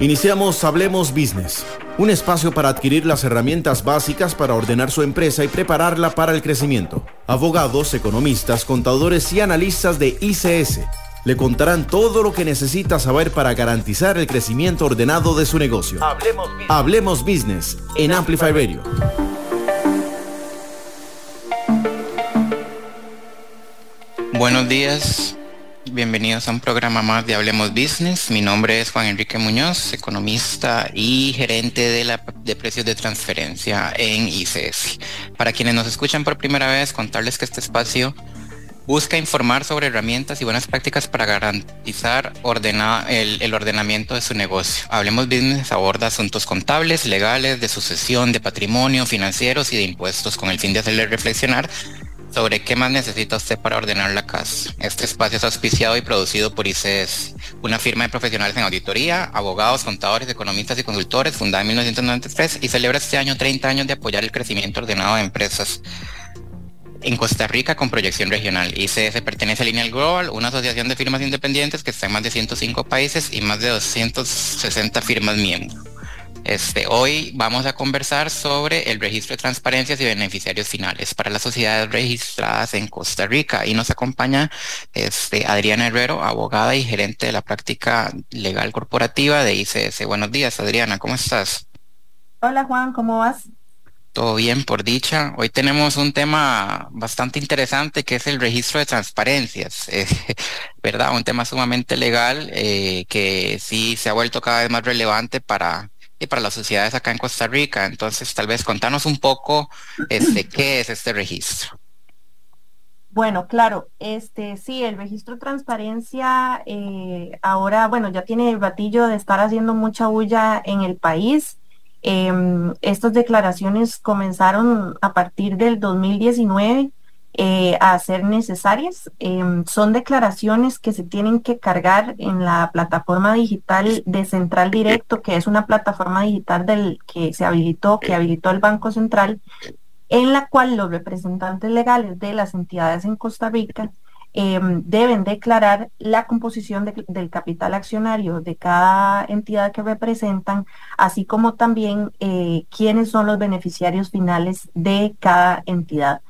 Iniciamos Hablemos Business, un espacio para adquirir las herramientas básicas para ordenar su empresa y prepararla para el crecimiento. Abogados, economistas, contadores y analistas de ICS le contarán todo lo que necesita saber para garantizar el crecimiento ordenado de su negocio. Hablemos Business, Hablemos Business en Amplify Radio. Buenos días, bienvenidos a un programa más de Hablemos Business. Mi nombre es Juan Enrique Muñoz, economista y gerente de, la, de precios de transferencia en ICS. Para quienes nos escuchan por primera vez, contarles que este espacio busca informar sobre herramientas y buenas prácticas para garantizar el, el, ordenamiento de su negocio. Hablemos Business aborda asuntos contables, legales, de sucesión, de patrimonio, financieros y de impuestos con el fin de hacerle reflexionar sobre qué más necesita usted para ordenar la casa. Este espacio es auspiciado y producido por ICS, una firma de profesionales en auditoría, abogados, contadores, economistas y consultores, fundada en 1993 y celebra este año 30 años de apoyar el crecimiento ordenado de empresas en Costa Rica con proyección regional. ICS pertenece a Lineal Global, una asociación de firmas independientes que está en más de 105 países y más de 260 firmas miembros. Este, hoy vamos a conversar sobre el registro de transparencias y beneficiarios finales para las sociedades registradas en Costa Rica y nos acompaña este, Adriana Herrero, abogada y gerente de la práctica legal corporativa de ICS. Buenos días, Adriana, ¿cómo estás? Hola Juan, ¿cómo vas? Todo bien, por dicha. Hoy tenemos un tema bastante interesante que es el registro de transparencias, eh, ¿verdad? Un tema sumamente legal eh, que sí se ha vuelto cada vez más relevante para y para las sociedades acá en Costa Rica. Entonces, tal vez contanos un poco este, qué es este registro. Bueno, claro, este sí, el registro de transparencia eh, ahora, bueno, ya tiene el batillo de estar haciendo mucha bulla en el país. Em, estas declaraciones comenzaron a partir del 2019 eh, a ser necesarias. Em, son declaraciones que se tienen que cargar en la plataforma digital de Central Directo, que es una plataforma digital del que se habilitó, que habilitó el Banco Central, en la cual los representantes legales de las entidades en Costa Rica em, deben declarar la composición del capital accionario de cada entidad que representan, así como también eh, quiénes son los beneficiarios finales de cada entidad.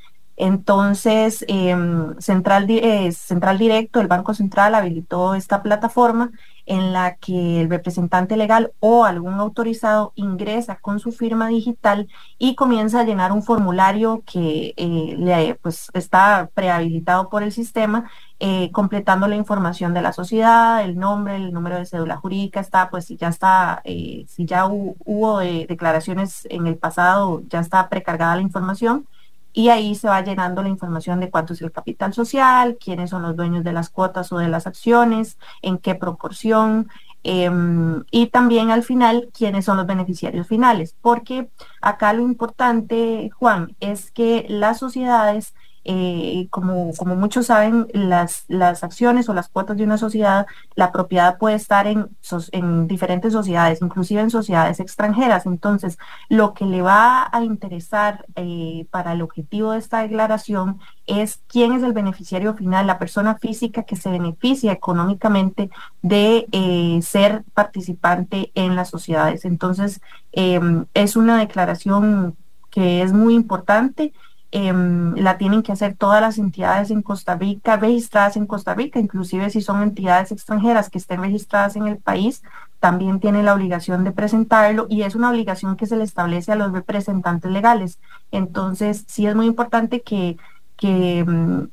Entonces, em, Central, eh, Central Directo, el Banco Central habilitó esta plataforma en la que el representante legal o algún autorizado ingresa con su firma digital y comienza a llenar un formulario que eh, le, pues, está prehabilitado por el sistema, eh, completando la información de la sociedad, el nombre, el número de cédula jurídica, está, pues si ya está, si ya hubo declaraciones en el pasado, ya está precargada la información y ahí se va llenando la información de cuánto es el capital social, quiénes son los dueños de las cuotas o de las acciones, en qué proporción, em, y también al final quiénes son los beneficiarios finales, porque acá lo importante, Juan, es que las sociedades eh, como, muchos saben, las, acciones o las cuotas de una sociedad, la propiedad puede estar en, en diferentes sociedades, inclusive en sociedades extranjeras. Entonces, lo que le va a interesar eh, para el objetivo de esta declaración es quién es el beneficiario final, la persona física que se beneficia económicamente de eh, ser participante en las sociedades. Entonces, em, es una declaración que es muy importante Em, la tienen que hacer todas las entidades en Costa Rica, registradas en Costa Rica, inclusive si son entidades extranjeras que estén registradas en el país, también tienen la obligación de presentarlo y es una obligación que se le establece a los representantes legales. Entonces, sí es muy importante que, que, em,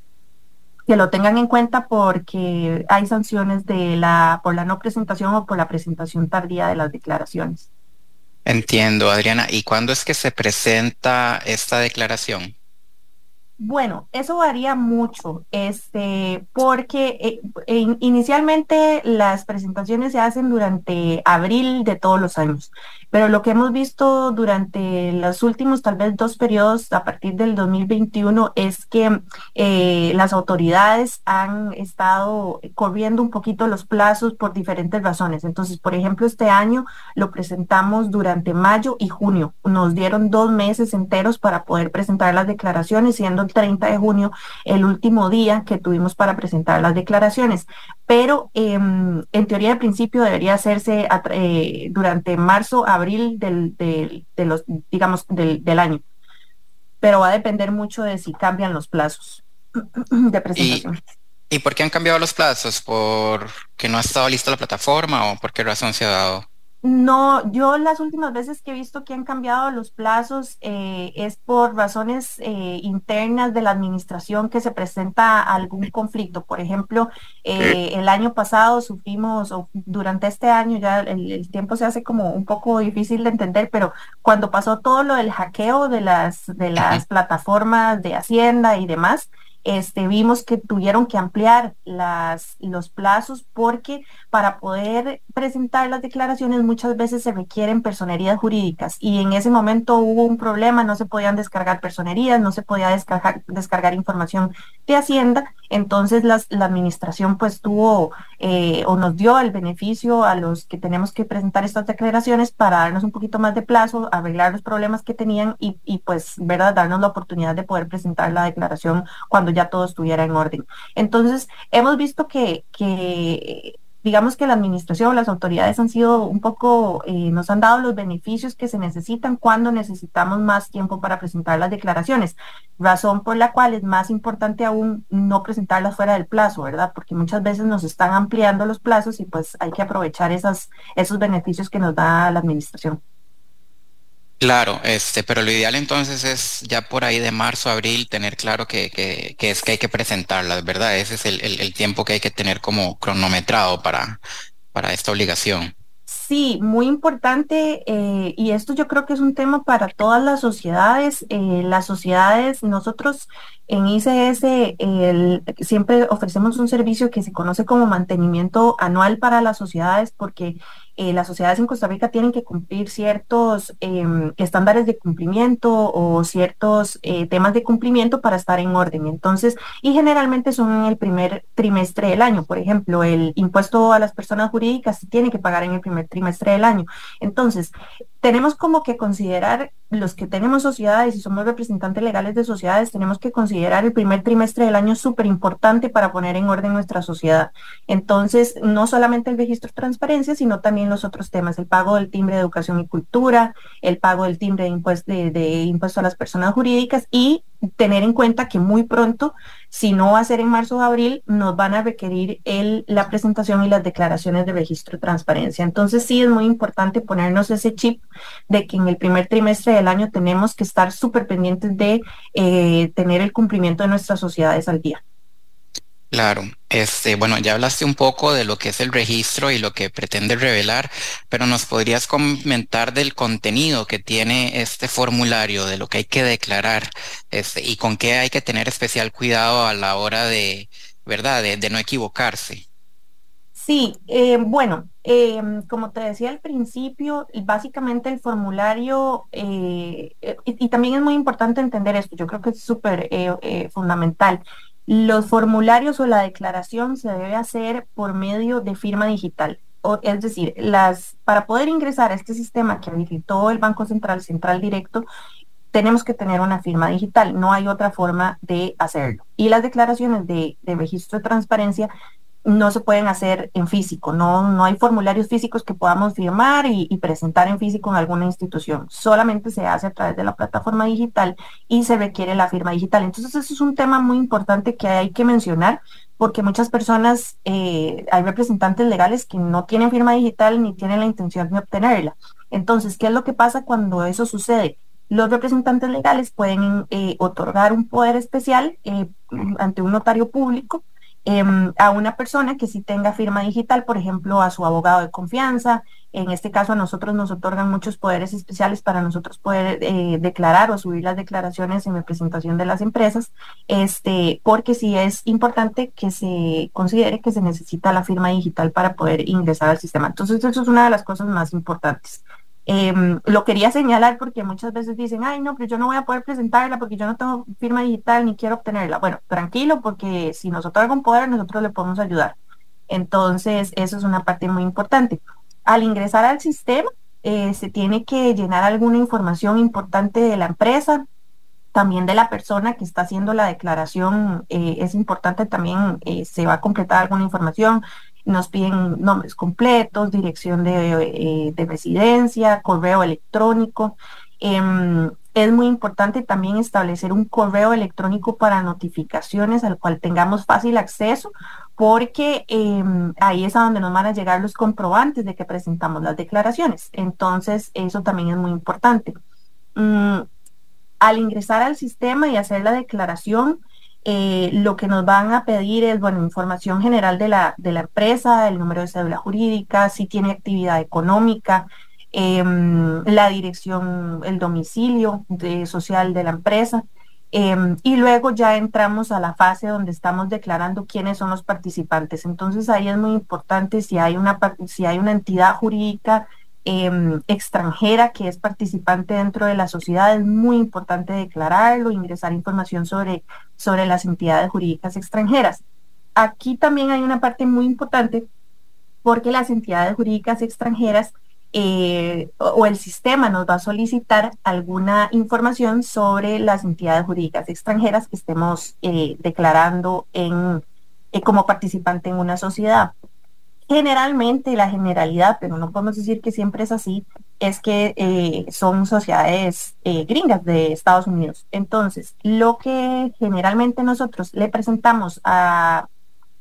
que lo tengan en cuenta porque hay sanciones de la, por la no presentación o por la presentación tardía de las declaraciones. Entiendo, Adriana. ¿Y cuándo es que se presenta esta declaración? Bueno, eso varía mucho, este, porque eh, inicialmente las presentaciones se hacen durante abril de todos los años, pero lo que hemos visto durante los últimos tal vez dos periodos a partir del 2021 es que eh, las autoridades han estado corriendo un poquito los plazos por diferentes razones. Entonces, por ejemplo, este año lo presentamos durante mayo y junio. Nos dieron dos meses enteros para poder presentar las declaraciones, siendo el 30 de junio, el último día que tuvimos para presentar las declaraciones. Pero em, en teoría de principio debería hacerse eh, durante marzo, abril del, de los, digamos, del, del, año. Pero va a depender mucho de si cambian los plazos de presentación. ¿Y por qué han cambiado los plazos? ¿Por que no ha estado lista la plataforma o por qué razón se ha dado? No, yo las últimas veces que he visto que han cambiado los plazos eh, es por razones eh, internas de la administración que se presenta algún conflicto. Por ejemplo, eh, el año pasado sufrimos, o durante este año ya el, el, tiempo se hace como un poco difícil de entender, pero cuando pasó todo lo del hackeo de las, de las plataformas de Hacienda y demás, este, vimos que tuvieron que ampliar las, los plazos porque para poder presentar las declaraciones muchas veces se requieren personerías jurídicas y en ese momento hubo un problema, no se podían descargar personerías, no se podía descargar, descargar información de Hacienda, entonces las, la administración pues tuvo eh, o nos dio el beneficio a los que tenemos que presentar estas declaraciones para darnos un poquito más de plazo, arreglar los problemas que tenían y, y pues, ¿verdad?, darnos la oportunidad de poder presentar la declaración cuando ya todo estuviera en orden. Entonces, hemos visto que, que digamos que la administración, las autoridades han sido un poco, eh, nos han dado los beneficios que se necesitan cuando necesitamos más tiempo para presentar las declaraciones, razón por la cual es más importante aún no presentarlas fuera del plazo, ¿verdad? Porque muchas veces nos están ampliando los plazos y pues hay que aprovechar esas, esos beneficios que nos da la administración. Claro, este, pero lo ideal entonces es ya por ahí de marzo, abril, tener claro que, que, es que hay que presentarlas, ¿verdad? Ese es el, el, el, tiempo que hay que tener como cronometrado para, para esta obligación. Sí, muy importante eh, y esto yo creo que es un tema para todas las sociedades. Eh, las sociedades, nosotros en ICS el, siempre ofrecemos un servicio que se conoce como mantenimiento anual para las sociedades porque eh, las sociedades en Costa Rica tienen que cumplir ciertos eh, estándares de cumplimiento o ciertos eh, temas de cumplimiento para estar en orden. Entonces, y generalmente son en el primer trimestre del año. Por ejemplo, el impuesto a las personas jurídicas se tiene que pagar en el primer trimestre del año. Entonces, tenemos como que considerar los que tenemos sociedades y somos representantes legales de sociedades, tenemos que considerar el primer trimestre del año súper importante para poner en orden nuestra sociedad. Entonces, no solamente el registro de transparencia, sino también los otros temas, el pago del timbre de educación y cultura, el pago del timbre de impuesto, de, de impuesto a las personas jurídicas y tener en cuenta que muy pronto, si no va a ser en marzo o abril, nos van a requerir el, la presentación y las declaraciones de registro de transparencia. Entonces sí es muy importante ponernos ese chip de que en el primer trimestre del año tenemos que estar súper pendientes de eh, tener el cumplimiento de nuestras sociedades al día. Claro, este, bueno, ya hablaste un poco de lo que es el registro y lo que pretende revelar, pero nos podrías comentar del contenido que tiene este formulario, de lo que hay que declarar, este, y con qué hay que tener especial cuidado a la hora de, ¿verdad?, de, no equivocarse. Sí, eh, bueno, eh, como te decía al principio, básicamente el formulario, eh, y, y, también es muy importante entender esto, yo creo que es súper fundamental. Los formularios o la declaración se debe hacer por medio de firma digital. O, es decir, las, para poder ingresar a este sistema que habilitó el Banco Central, Central Directo, tenemos que tener una firma digital. No hay otra forma de hacerlo. Y las declaraciones de, de registro de transparencia no se pueden hacer en físico, no, no hay formularios físicos que podamos firmar y, presentar en físico en alguna institución, solamente se hace a través de la plataforma digital y se requiere la firma digital. Entonces, eso es un tema muy importante que hay que mencionar porque muchas personas, eh, hay representantes legales que no tienen firma digital ni tienen la intención de obtenerla. Entonces, ¿qué es lo que pasa cuando eso sucede? Los representantes legales pueden eh, otorgar un poder especial eh, ante un notario público eh, a una persona que sí tenga firma digital, por ejemplo, a su abogado de confianza. En este caso, a nosotros nos otorgan muchos poderes especiales para nosotros poder eh, declarar o subir las declaraciones en representación de las empresas, este, porque sí es importante que se considere que se necesita la firma digital para poder ingresar al sistema. Entonces, eso es una de las cosas más importantes. Eh, lo quería señalar porque muchas veces dicen, ay, no, pero yo no voy a poder presentarla porque yo no tengo firma digital ni quiero obtenerla. Bueno, tranquilo, porque si nos otorgan poder, nosotros le podemos ayudar. Entonces, eso es una parte muy importante. Al ingresar al sistema, eh, se tiene que llenar alguna información importante de la empresa, también de la persona que está haciendo la declaración. Eh, es importante también, eh, se va a completar alguna información, nos piden nombres completos, dirección de, de residencia, correo electrónico. Em, es muy importante también establecer un correo electrónico para notificaciones al cual tengamos fácil acceso, porque em, ahí es a donde nos van a llegar los comprobantes de que presentamos las declaraciones. Entonces, eso también es muy importante. Mm, al ingresar al sistema y hacer la declaración, eh, lo que nos van a pedir es, bueno, información general de la, de la empresa, el número de cédula jurídica, si tiene actividad económica, Em, la dirección, el domicilio social de la empresa. Em, y luego ya entramos a la fase donde estamos declarando quiénes son los participantes. Entonces ahí es muy importante si hay una, si hay una entidad jurídica em, extranjera que es participante dentro de la sociedad, es muy importante declararlo, ingresar información sobre, sobre las entidades jurídicas extranjeras. Aquí también hay una parte muy importante porque las entidades jurídicas extranjeras eh, o el sistema nos va a solicitar alguna información sobre las entidades jurídicas extranjeras que estemos eh, declarando en, eh, como participante en una sociedad. Generalmente la generalidad, pero no podemos decir que siempre es así, es que son sociedades gringas de Estados Unidos. Entonces, lo que generalmente nosotros le presentamos a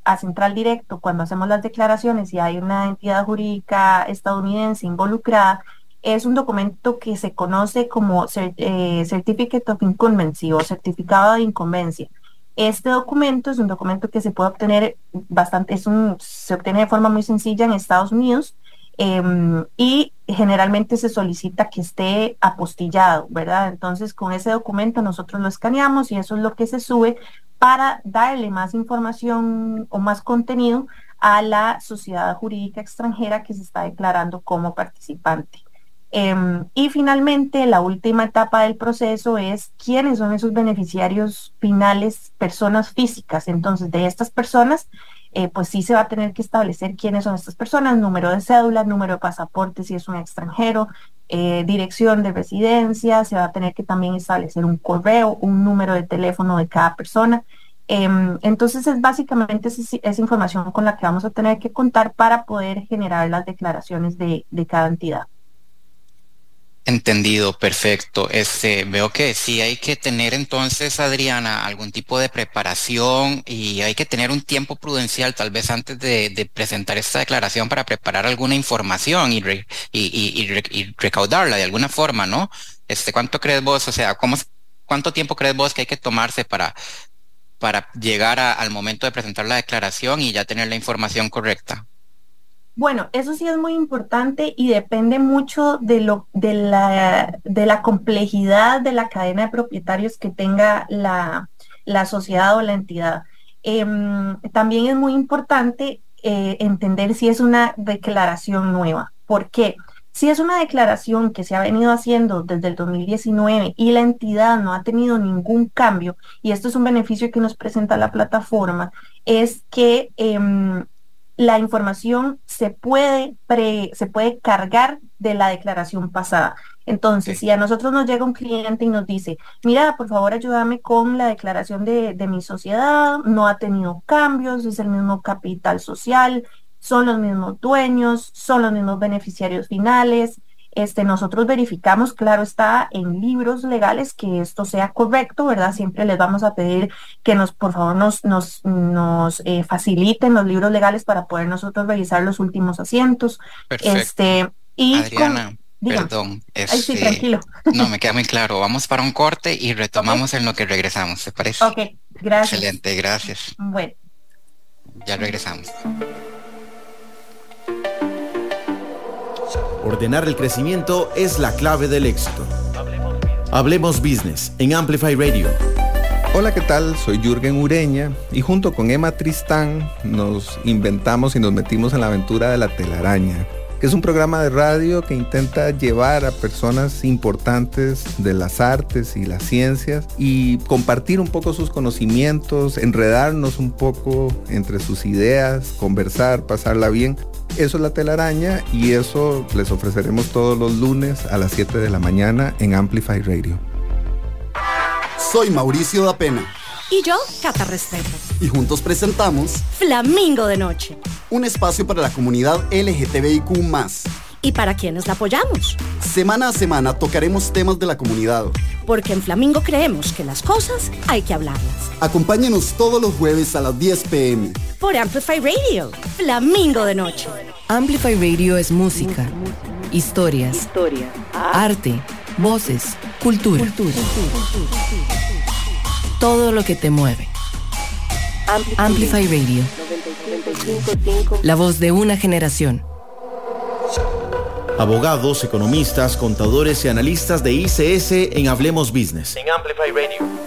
a Central Directo, cuando hacemos las declaraciones y hay una entidad jurídica estadounidense involucrada, es un documento que se conoce como eh, Certificate of Incumbency o certificado de incumbencia. Este documento es un documento que se puede obtener bastante, es un, se obtiene de forma muy sencilla en Estados Unidos em, y generalmente se solicita que esté apostillado, ¿verdad? Entonces con ese documento nosotros lo escaneamos y eso es lo que se sube para darle más información o más contenido a la sociedad jurídica extranjera que se está declarando como participante. Em, y finalmente, la última etapa del proceso es quiénes son esos beneficiarios finales, personas físicas. Entonces, de estas personas, eh, pues sí se va a tener que establecer quiénes son estas personas, número de cédula, número de pasaporte si es un extranjero, eh, dirección de residencia, se va a tener que también establecer un correo, un número de teléfono de cada persona. Em, entonces es básicamente esa, información con la que vamos a tener que contar para poder generar las declaraciones de, de cada entidad. Entendido, perfecto. Este, veo que sí hay que tener entonces, Adriana, algún tipo de preparación y hay que tener un tiempo prudencial tal vez antes de, presentar esta declaración para preparar alguna información y, recaudarla de alguna forma, ¿no? Este, ¿cuánto crees vos? O sea, ¿cómo, ¿cuánto tiempo crees vos que hay que tomarse para llegar al momento de presentar la declaración y ya tener la información correcta? Bueno, eso sí es muy importante y depende mucho de, lo, de, la, de la complejidad de la cadena de propietarios que tenga la, sociedad o la entidad. Em, también es muy importante eh, entender si es una declaración nueva. ¿Por qué? Si es una declaración que se ha venido haciendo desde el 2019 y la entidad no ha tenido ningún cambio, y esto es un beneficio que nos presenta la plataforma, es que em, la información se puede, se puede cargar de la declaración pasada. Entonces, si a nosotros nos llega un cliente y nos dice, mira, por favor ayúdame con la declaración de, de mi sociedad, no ha tenido cambios, es el mismo capital social, son los mismos dueños, son los mismos beneficiarios finales, este, nosotros verificamos, claro está, en libros legales que esto sea correcto, ¿verdad? Siempre les vamos a pedir que nos, por favor, nos, nos, nos eh, faciliten los libros legales para poder nosotros revisar los últimos asientos. Perfecto. Este, y Adriana, perdón. sí, este, tranquilo. No, me queda muy claro. Vamos para un corte y retomamos en lo que regresamos, ¿te parece? Ok, gracias. Excelente, gracias. Bueno. Ya regresamos. Ordenar el crecimiento es la clave del éxito. Hablemos Business en Amplify Radio. Hola, ¿qué tal? Soy Jürgen Ureña y junto con Emma Tristán nos inventamos y nos metimos en la aventura de la telaraña que es un programa de radio que intenta llevar a personas importantes de las artes y las ciencias y compartir un poco sus conocimientos, enredarnos un poco entre sus ideas, conversar, pasarla bien. Eso es la telaraña y eso les ofreceremos todos los lunes a las 7 de la mañana en Amplify Radio. Soy Mauricio da Pena. Y yo, Cata Restrepo. Y juntos presentamos Flamingo de Noche. Un espacio para la comunidad LGTBIQ y para quienes la apoyamos. Semana a semana tocaremos temas de la comunidad. Porque en Flamingo creemos que las cosas hay que hablarlas. Acompáñenos todos los jueves a las 10 pm. Por Amplify Radio, Flamingo de Noche. Amplify Radio es música, historias, arte, voces, cultura. Todo lo que te mueve. Amplify Radio. La voz de una generación abogados, economistas, contadores y analistas de ICS en Hablemos Business. En Amplify Radio.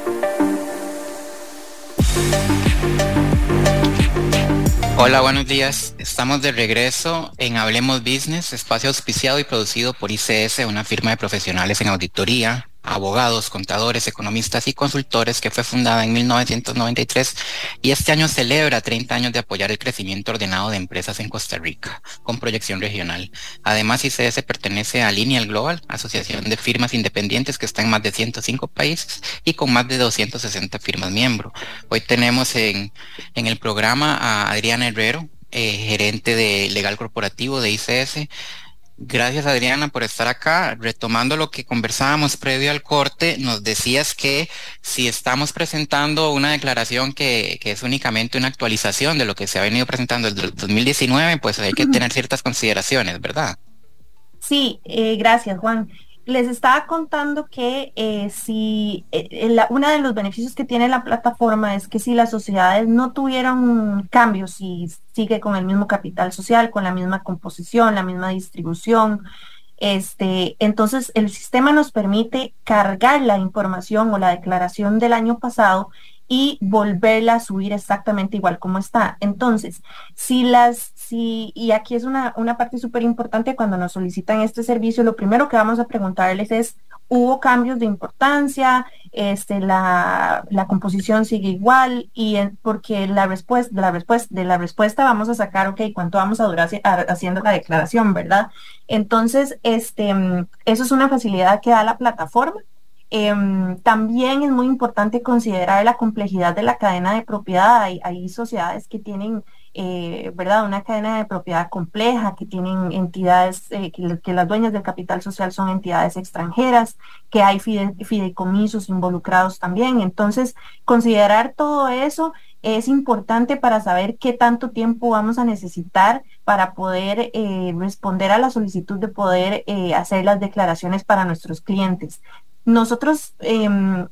Hola, buenos días. Estamos de regreso en Hablemos Business, espacio auspiciado y producido por ICS, una firma de profesionales en auditoría, abogados, contadores, economistas y consultores que fue fundada en 1993 y este año celebra 30 años de apoyar el crecimiento ordenado de empresas en Costa Rica con proyección regional. Además, ICS pertenece a Lineal Global, asociación de firmas independientes que está en más de 105 países y con más de 260 firmas miembros. Hoy tenemos en, en el programa a Adriana Herrero, eh, gerente de legal corporativo de ICS, Gracias Adriana por estar acá. Retomando lo que conversábamos previo al corte, nos decías que si estamos presentando una declaración que, es únicamente una actualización de lo que se ha venido presentando desde el 2019, pues hay que tener ciertas consideraciones, ¿verdad? Sí, eh, gracias Juan les estaba contando que eh, si eh, uno de los beneficios que tiene la plataforma es que si las sociedades no tuvieran cambios, si sigue con el mismo capital social, con la misma composición, la misma distribución, este, entonces el sistema nos permite cargar la información o la declaración del año pasado y volverla a subir exactamente igual como está. Entonces, si las, si, y aquí es una, una parte súper importante cuando nos solicitan este servicio, lo primero que vamos a preguntarles es, ¿hubo cambios de importancia? Este, la, la composición sigue igual y porque la respuesta, la respuesta, de la respuesta vamos a sacar, ok, cuánto vamos a durar haciendo la declaración, ¿verdad? Entonces, este, eso es una facilidad que da la plataforma Em, también es muy importante considerar la complejidad de la cadena de propiedad. Hay, sociedades que tienen, eh, ¿verdad?, una cadena de propiedad compleja, que tienen entidades, eh, que, las dueñas del capital social son entidades extranjeras, que hay fideicomisos involucrados también. Entonces, considerar todo eso es importante para saber qué tanto tiempo vamos a necesitar para poder eh, responder a la solicitud de poder hacer las declaraciones para nuestros clientes. Nosotros, em,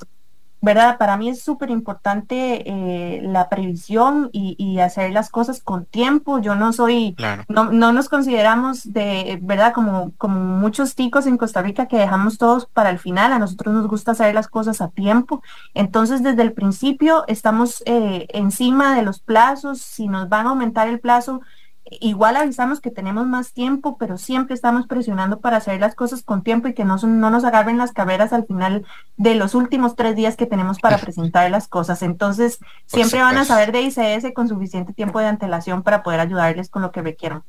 ¿verdad? Para mí es súper importante eh, la previsión y, hacer las cosas con tiempo. Yo no soy, no, no, nos consideramos de, ¿verdad? Como, como muchos ticos en Costa Rica que dejamos todos para el final. A nosotros nos gusta hacer las cosas a tiempo. Entonces, desde el principio estamos eh, encima de los plazos. Si nos van a aumentar el plazo, igual avisamos que tenemos más tiempo, pero siempre estamos presionando para hacer las cosas con tiempo y que no, no nos agarren las carreras al final de los últimos tres días que tenemos para presentar las cosas. Entonces, siempre van a saber de ICS con suficiente tiempo de antelación para poder ayudarles con lo que requieran.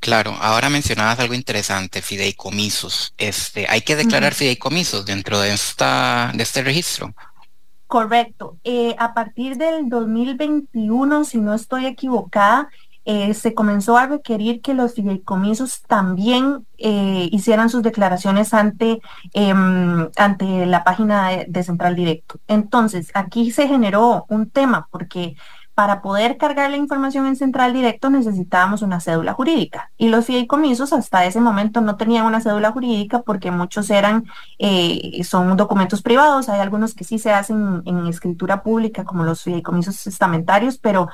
Claro, ahora mencionabas algo interesante, fideicomisos. Este, hay que declarar fideicomisos dentro de esta de este registro. Correcto. Eh, a partir del 2021, si no estoy equivocada, eh, se comenzó a requerir que los fideicomisos también eh, hicieran sus declaraciones ante, em, ante la página de, Central Directo. Entonces, aquí se generó un tema porque para poder cargar la información en Central Directo necesitábamos una cédula jurídica y los fideicomisos hasta ese momento no tenían una cédula jurídica porque muchos eran, eh, son documentos privados, hay algunos que sí se hacen en escritura pública como los fideicomisos testamentarios, pero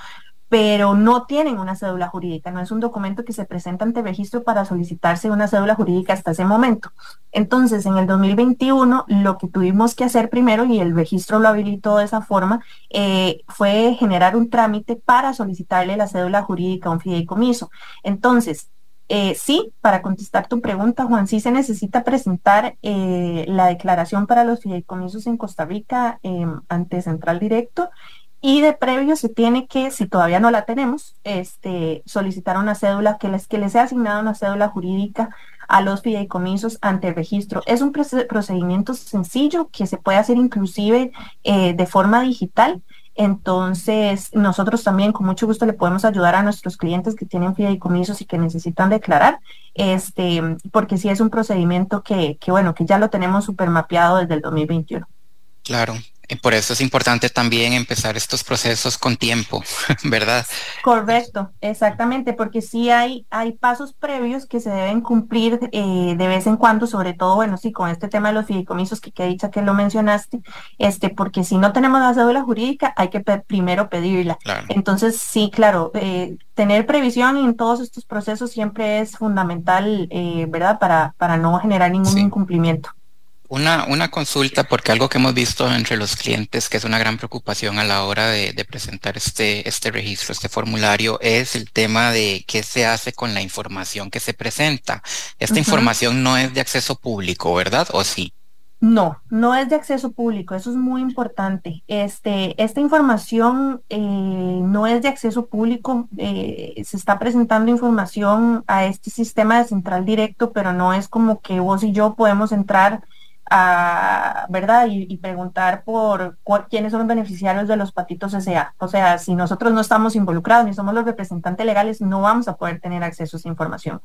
pero no tienen una cédula jurídica, no es un documento que se presenta ante registro para solicitarse una cédula jurídica hasta ese momento. Entonces, en el 2021, lo que tuvimos que hacer primero, y el registro lo habilitó de esa forma, eh, fue generar un trámite para solicitarle la cédula jurídica a un fideicomiso. Entonces, eh, sí, para contestar tu pregunta, Juan, sí se necesita presentar eh, la declaración para los fideicomisos en Costa Rica em, ante Central Directo y de previo se tiene que, si todavía no la tenemos, este, solicitar una cédula, que les, que les sea asignada una cédula jurídica a los fideicomisos ante el registro. Es un procedimiento sencillo que se puede hacer inclusive eh, de forma digital. Entonces, nosotros también con mucho gusto le podemos ayudar a nuestros clientes que tienen fideicomisos y que necesitan declarar, este, porque sí es un procedimiento que, que bueno, que ya lo tenemos super mapeado desde el 2021. Claro, por eso es importante también empezar estos procesos con tiempo, ¿verdad? Correcto, exactamente, porque sí hay, hay pasos previos que se deben cumplir eh, de vez en cuando, sobre todo, bueno, sí, con este tema de los fideicomisos que, que dicha que lo mencionaste, este, porque si no tenemos la cédula jurídica, hay que primero pedirla. Entonces, sí, claro, eh, tener previsión en todos estos procesos siempre es fundamental, eh, ¿verdad? Para, para no generar ningún incumplimiento. Una, una consulta, porque algo que hemos visto entre los clientes, que es una gran preocupación a la hora de, presentar este, este registro, este formulario, es el tema de qué se hace con la información que se presenta. Esta información no es de acceso público, ¿verdad? ¿O sí? No, no es de acceso público, eso es muy importante. Este, esta información eh, no es de acceso público, eh, se está presentando información a este sistema de central directo, pero no es como que vos y yo podemos entrar a, ¿verdad? Y, preguntar por quiénes son los beneficiarios de los patitos SA. O sea, si nosotros no estamos involucrados ni somos los representantes legales, no vamos a poder tener acceso a esa información.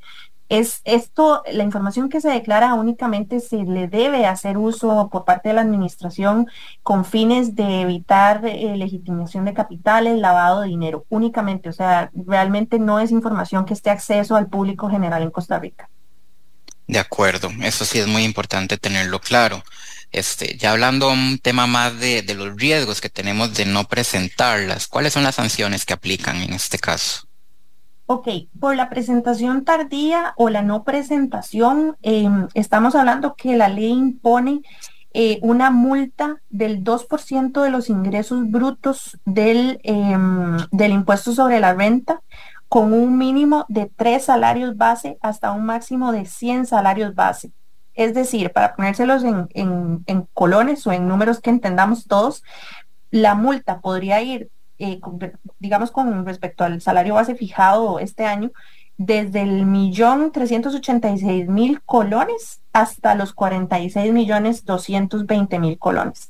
Es esto, la información que se declara únicamente se le debe hacer uso por parte de la administración con fines de evitar eh, legitimación de capitales, lavado de dinero, únicamente. O sea, realmente no es información que esté acceso al público general en Costa Rica. De acuerdo, eso sí es muy importante tenerlo claro. Este, ya hablando un tema más de, de, los riesgos que tenemos de no presentarlas, ¿cuáles son las sanciones que aplican en este caso? Ok, por la presentación tardía o la no presentación, em, estamos hablando que la ley impone eh, una multa del 2% de los ingresos brutos del, em, del impuesto sobre la renta con un mínimo de tres salarios base hasta un máximo de 100 salarios base. Es decir, para ponérselos en, colones o en números que entendamos todos, la multa podría ir, eh, digamos, con respecto al salario base fijado este año, desde el millón trescientos ochenta y seis mil colones hasta los 46 millones doscientos veinte mil colones.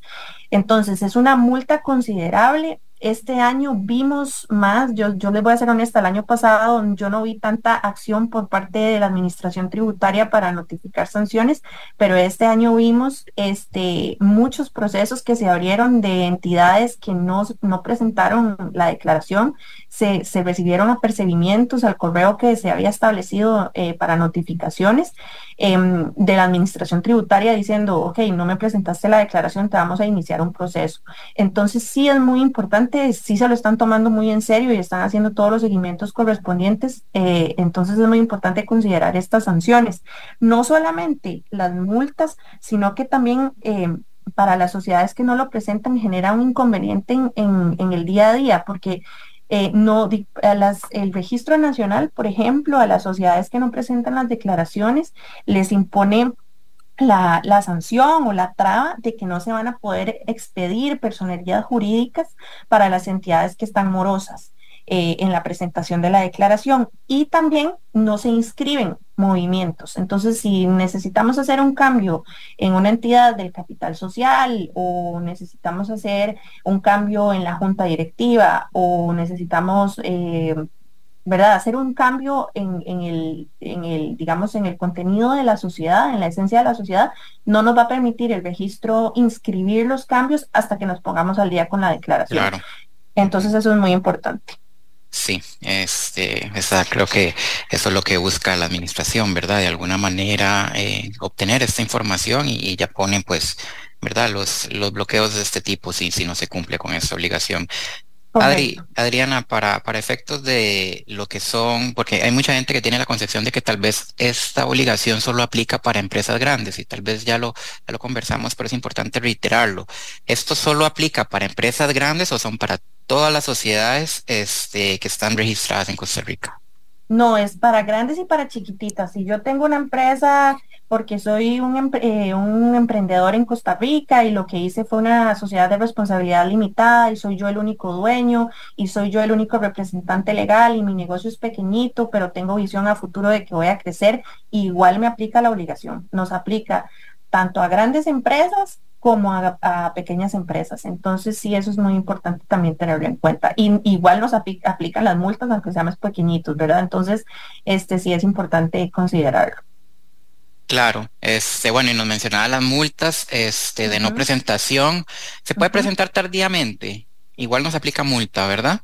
Entonces, es una multa considerable este año vimos más, yo, yo les voy a ser honesta, el año pasado yo no vi tanta acción por parte de la administración tributaria para notificar sanciones, pero este año vimos este, muchos procesos que se abrieron de entidades que no, no presentaron la declaración, se, se recibieron apercibimientos al correo que se había establecido eh, para notificaciones em, de la administración tributaria diciendo, ok, no me presentaste la declaración, te vamos a iniciar un proceso. Entonces sí es muy importante sí se lo están tomando muy en serio y están haciendo todos los seguimientos correspondientes. Eh, entonces es muy importante considerar estas sanciones. No solamente las multas, sino que también eh, para las sociedades que no lo presentan genera un inconveniente en, el día a día, porque eh, no, las, el registro nacional, por ejemplo, a las sociedades que no presentan las declaraciones, les impone la, la, sanción o la traba de que no se van a poder expedir personalidades jurídicas para las entidades que están morosas eh, en la presentación de la declaración y también no se inscriben movimientos. Entonces, si necesitamos hacer un cambio en una entidad del capital social o necesitamos hacer un cambio en la junta directiva o necesitamos eh, ¿verdad? Hacer un cambio en, el, en el, digamos, en el contenido de la sociedad, en la esencia de la sociedad, no nos va a permitir el registro inscribir los cambios hasta que nos pongamos al día con la declaración. Claro. Entonces eso es muy importante. Sí, este, creo que eso es lo que busca la administración, ¿verdad? De alguna manera eh, obtener esta información y, ya ponen, pues, ¿verdad? Los, los bloqueos de este tipo si, si no se cumple con esa obligación. Adri, Adriana, para, para efectos de lo que son, porque hay mucha gente que tiene la concepción de que tal vez esta obligación solo aplica para empresas grandes y tal vez ya lo, ya lo conversamos, pero es importante reiterarlo. ¿Esto solo aplica para empresas grandes o son para todas las sociedades este, que están registradas en Costa Rica? No, es para grandes y para chiquititas. Si yo tengo una empresa porque soy un, eh, un, emprendedor en Costa Rica y lo que hice fue una sociedad de responsabilidad limitada y soy yo el único dueño y soy yo el único representante legal y mi negocio es pequeñito, pero tengo visión a futuro de que voy a crecer, igual me aplica la obligación. Nos aplica tanto a grandes empresas como a, pequeñas empresas. Entonces, sí, eso es muy importante también tenerlo en cuenta. Y igual nos aplican las multas, aunque seamos pequeñitos, ¿verdad? Entonces, este sí es importante considerarlo. Claro, este, bueno, y nos mencionaba las multas, este, de no presentación. ¿Se puede presentar tardíamente? Igual nos aplica multa, ¿verdad?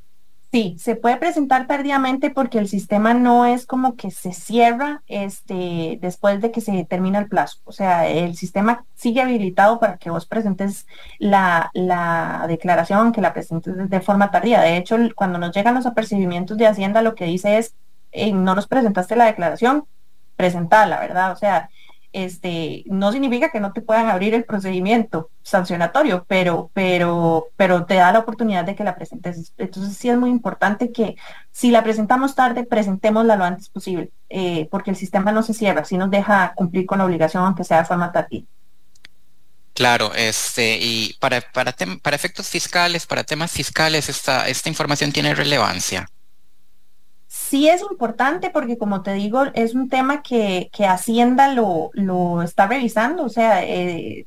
Sí, se puede presentar tardíamente porque el sistema no es como que se cierra este, después de que se termina el plazo. O sea, el sistema sigue habilitado para que vos presentes la, la declaración, que la presentes de forma tardía. De hecho, cuando nos llegan los apercibimientos de Hacienda, lo que dice es, no nos presentaste la declaración, presentala, ¿verdad? O sea, este, no significa que no te puedan abrir el procedimiento sancionatorio, pero, pero, pero te da la oportunidad de que la presentes. Entonces sí es muy importante que si la presentamos tarde, presentémosla lo antes posible, eh, porque el sistema no se cierra, si nos deja cumplir con la obligación, aunque sea de forma tardía. Claro, este, y para, para, para efectos fiscales, para temas fiscales, esta, esta información tiene relevancia. Sí es importante porque, como te digo, es un tema que, que Hacienda lo, lo está revisando, o sea, eh,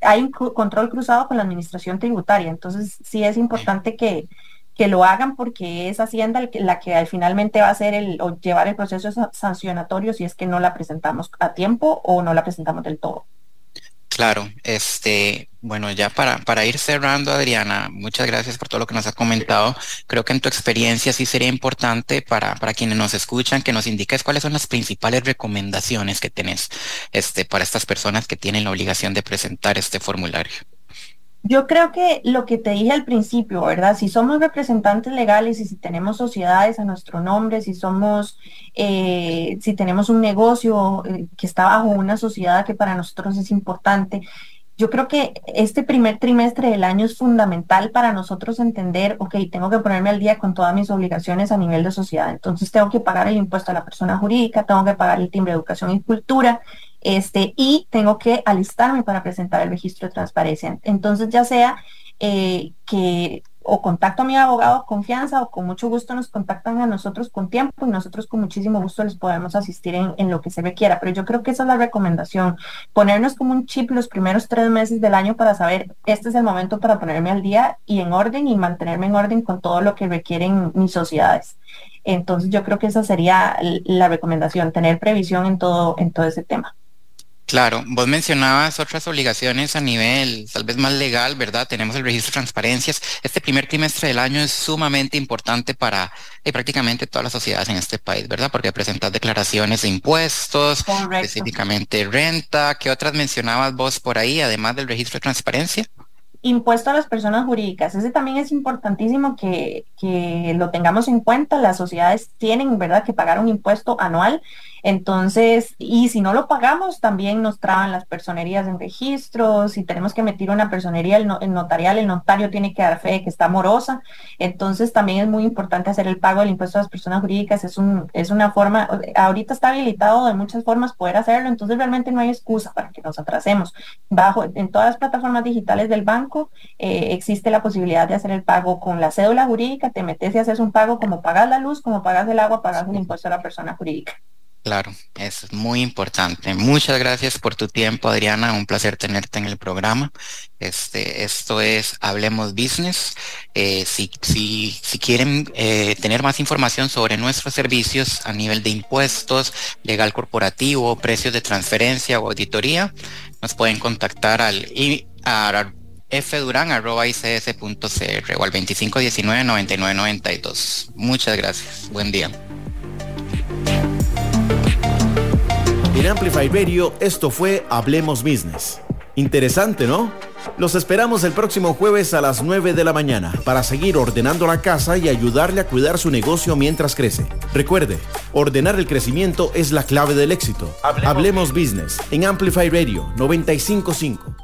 hay un control cruzado con la administración tributaria, entonces sí es importante que, que lo hagan porque es Hacienda la que finalmente va a hacer el, o llevar el proceso sancionatorio si es que no la presentamos a tiempo o no la presentamos del todo. Claro, este, bueno, ya para, para ir cerrando, Adriana, muchas gracias por todo lo que nos ha comentado. Creo que en tu experiencia sí sería importante para, para quienes nos escuchan que nos indiques cuáles son las principales recomendaciones que tenés este, para estas personas que tienen la obligación de presentar este formulario. Yo creo que lo que te dije al principio, ¿verdad? Si somos representantes legales y si tenemos sociedades a nuestro nombre, si somos, eh, si tenemos un negocio eh, que está bajo una sociedad que para nosotros es importante, yo creo que este primer trimestre del año es fundamental para nosotros entender, ok, tengo que ponerme al día con todas mis obligaciones a nivel de sociedad. Entonces tengo que pagar el impuesto a la persona jurídica, tengo que pagar el timbre de educación y cultura, este, y tengo que alistarme para presentar el registro de transparencia. Entonces ya sea eh, que o contacto a mi abogado confianza o con mucho gusto nos contactan a nosotros con tiempo y nosotros con muchísimo gusto les podemos asistir en, en, lo que se requiera. Pero yo creo que esa es la recomendación, ponernos como un chip los primeros tres meses del año para saber, este es el momento para ponerme al día y en orden y mantenerme en orden con todo lo que requieren mis sociedades. Entonces yo creo que esa sería la recomendación, tener previsión en todo, en todo ese tema. Claro, vos mencionabas otras obligaciones a nivel tal vez más legal, ¿verdad? Tenemos el registro de transparencias. Este primer trimestre del año es sumamente importante para eh, prácticamente todas las sociedades en este país, ¿verdad? Porque presentas declaraciones de impuestos, específicamente renta. ¿Qué otras mencionabas vos por ahí, además del registro de transparencia? Impuesto a las personas jurídicas. Ese también es importantísimo que, que lo tengamos en cuenta. Las sociedades tienen, ¿verdad?, que pagar un impuesto anual entonces, y si no lo pagamos, también nos traban las personerías en registros, si tenemos que meter una personería el, notarial, el notario tiene que dar fe de que está morosa. Entonces, también es muy importante hacer el pago del impuesto a las personas jurídicas. Es, un, es una forma, ahorita está habilitado de muchas formas poder hacerlo, entonces realmente no hay excusa para que nos atrasemos. Bajo, en todas las plataformas digitales del banco eh, existe la posibilidad de hacer el pago con la cédula jurídica, te metes y haces un pago como pagas la luz, como pagas el agua, pagas el impuesto a la persona jurídica. Claro, es muy importante. Muchas gracias por tu tiempo, Adriana. Un placer tenerte en el programa. Este, esto es Hablemos Business. Eh, si, si, si quieren eh, tener más información sobre nuestros servicios a nivel de impuestos, legal corporativo, precios de transferencia o auditoría, nos pueden contactar al a fduran.ics.cr o al 2519-9992. Muchas gracias. Buen día. En Amplify Radio esto fue Hablemos Business. Interesante, ¿no? Los esperamos el próximo jueves a las 9 de la mañana para seguir ordenando la casa y ayudarle a cuidar su negocio mientras crece. Recuerde, ordenar el crecimiento es la clave del éxito. Hablemos, Hablemos Business en Amplify Radio 955.